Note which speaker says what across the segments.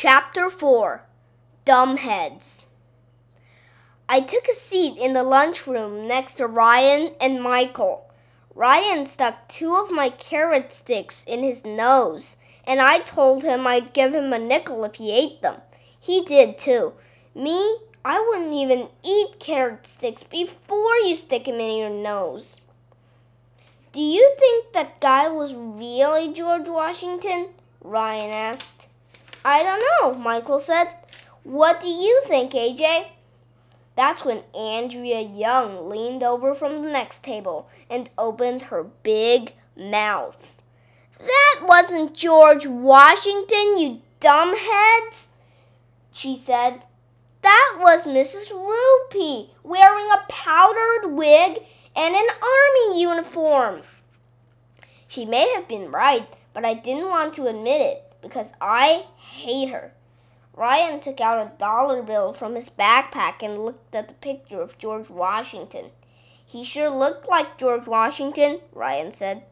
Speaker 1: Chapter 4 Dumbheads I took a seat in the lunchroom next to Ryan and Michael. Ryan stuck two of my carrot sticks in his nose, and I told him I'd give him a nickel if he ate them. He did too. Me, I wouldn't even eat carrot sticks before you stick them in your nose. Do you think that guy was really George Washington? Ryan asked. I don't know, Michael said. What do you think, AJ? That's when Andrea Young leaned over from the next table and opened her big mouth. That wasn't George Washington, you dumbheads, she said. That was Mrs. Roopy wearing a powdered wig and an army uniform. She may have been right, but I didn't want to admit it because I hate her. Ryan took out a dollar bill from his backpack and looked at the picture of George Washington. He sure looked like George Washington, Ryan said.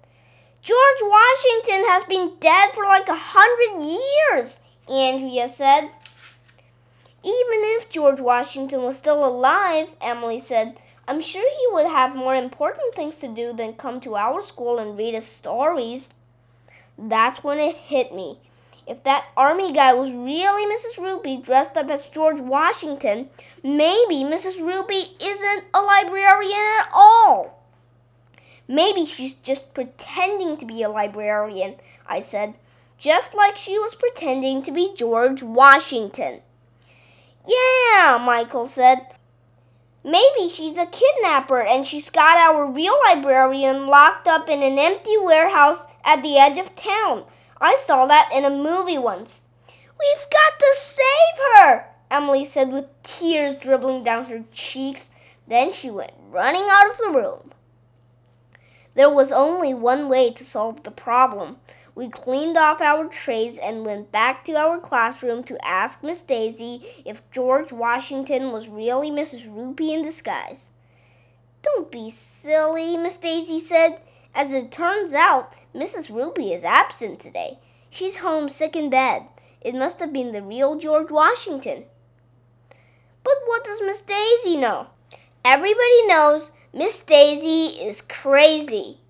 Speaker 1: George Washington has been dead for like a hundred years, Andrea said. Even if George Washington was still alive, Emily said, I'm sure he would have more important things to do than come to our school and read us stories. That's when it hit me. If that army guy was really Mrs. Roopy dressed up as George Washington, maybe Mrs. Roopy isn't a librarian at all. Maybe she's just pretending to be a librarian, I said, just like she was pretending to be George Washington. Yeah, Michael said. Maybe she's a kidnapper and she's got our real librarian locked up in an empty warehouse at the edge of town. I saw that in a movie once. We've got to save her, Emily said with tears dribbling down her cheeks. Then she went running out of the room. There was only one way to solve the problem. We cleaned off our trays and went back to our classroom to ask Miss Daisy if George Washington was really Mrs. Roopy in disguise. Don't be silly, Miss Daisy said. As it turns out, Mrs. Roopy is absent today. She's home sick in bed. It must have been the real George Washington. But what does Miss Daisy know? Everybody knows Miss Daisy is crazy.